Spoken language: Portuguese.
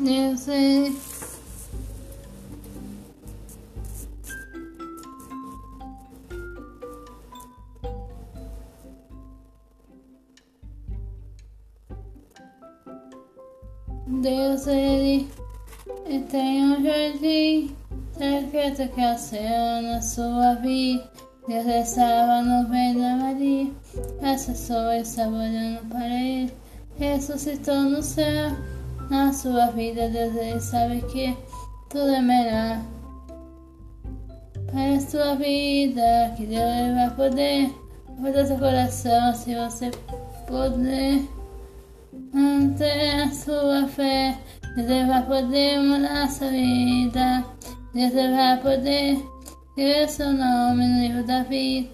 Eu sei. Deus, ele, ele tem um jardim secreto que é o céu na sua vida. Deus estava no vento da Maria, essa pessoa estava olhando para ele, ressuscitou no céu. Na sua vida, Deus sabe que tudo é melhor. Para a sua vida, que Deus vai poder mudar seu coração se você puder. Manter a sua fé, Deus vai poder mudar sua vida. Deus vai poder escrever seu nome no livro da vida.